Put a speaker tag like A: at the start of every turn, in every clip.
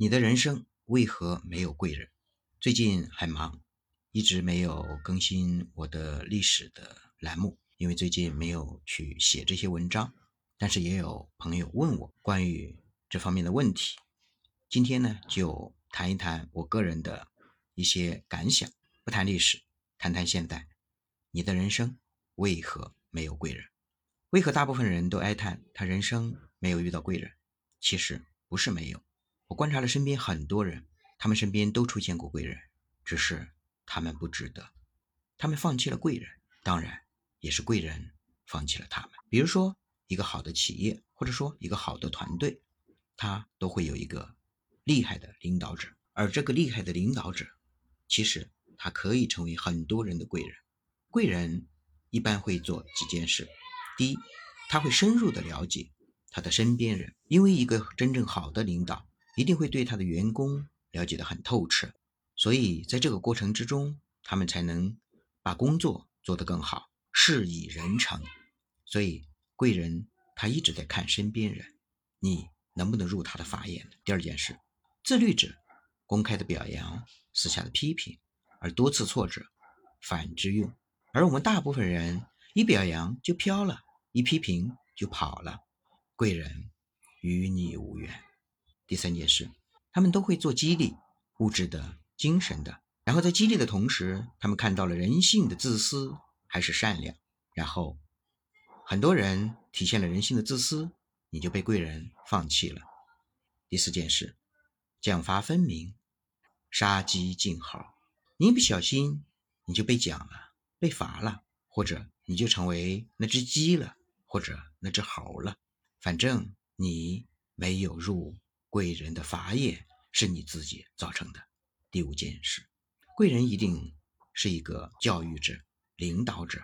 A: 你的人生为何没有贵人？最近很忙，一直没有更新我的历史的栏目，因为最近没有去写这些文章。但是也有朋友问我关于这方面的问题，今天呢就谈一谈我个人的一些感想，不谈历史，谈谈现代。你的人生为何没有贵人？为何大部分人都哀叹他人生没有遇到贵人？其实不是没有。我观察了身边很多人，他们身边都出现过贵人，只是他们不值得，他们放弃了贵人，当然也是贵人放弃了他们。比如说一个好的企业，或者说一个好的团队，他都会有一个厉害的领导者，而这个厉害的领导者，其实他可以成为很多人的贵人。贵人一般会做几件事：第一，他会深入的了解他的身边人，因为一个真正好的领导。一定会对他的员工了解得很透彻，所以在这个过程之中，他们才能把工作做得更好，事以人成。所以贵人他一直在看身边人，你能不能入他的法眼？第二件事，自律者公开的表扬，私下的批评，而多次挫折反之用。而我们大部分人一表扬就飘了，一批评就跑了，贵人与你无缘。第三件事，他们都会做激励，物质的、精神的。然后在激励的同时，他们看到了人性的自私还是善良。然后很多人体现了人性的自私，你就被贵人放弃了。第四件事，奖罚分明，杀鸡儆猴。你一不小心，你就被奖了，被罚了，或者你就成为那只鸡了，或者那只猴了。反正你没有入。贵人的法业是你自己造成的。第五件事，贵人一定是一个教育者、领导者，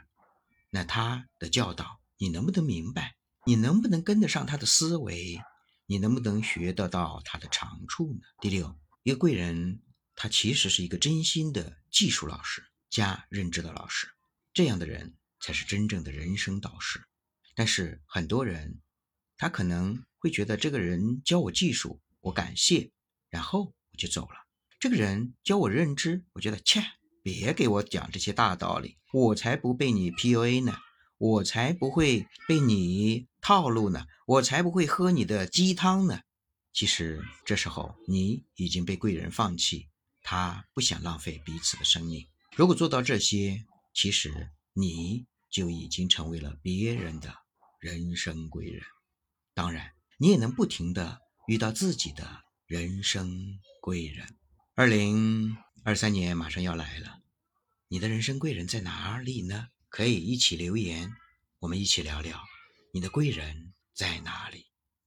A: 那他的教导你能不能明白？你能不能跟得上他的思维？你能不能学得到他的长处呢？第六，一个贵人，他其实是一个真心的技术老师加认知的老师，这样的人才是真正的人生导师。但是很多人，他可能。会觉得这个人教我技术，我感谢，然后我就走了。这个人教我认知，我觉得切，别给我讲这些大道理，我才不被你 PUA 呢，我才不会被你套路呢，我才不会喝你的鸡汤呢。其实这时候你已经被贵人放弃，他不想浪费彼此的生命。如果做到这些，其实你就已经成为了别人的人生贵人。当然。你也能不停的遇到自己的人生贵人。二零二三年马上要来了，你的人生贵人在哪里呢？可以一起留言，我们一起聊聊你的贵人在哪里。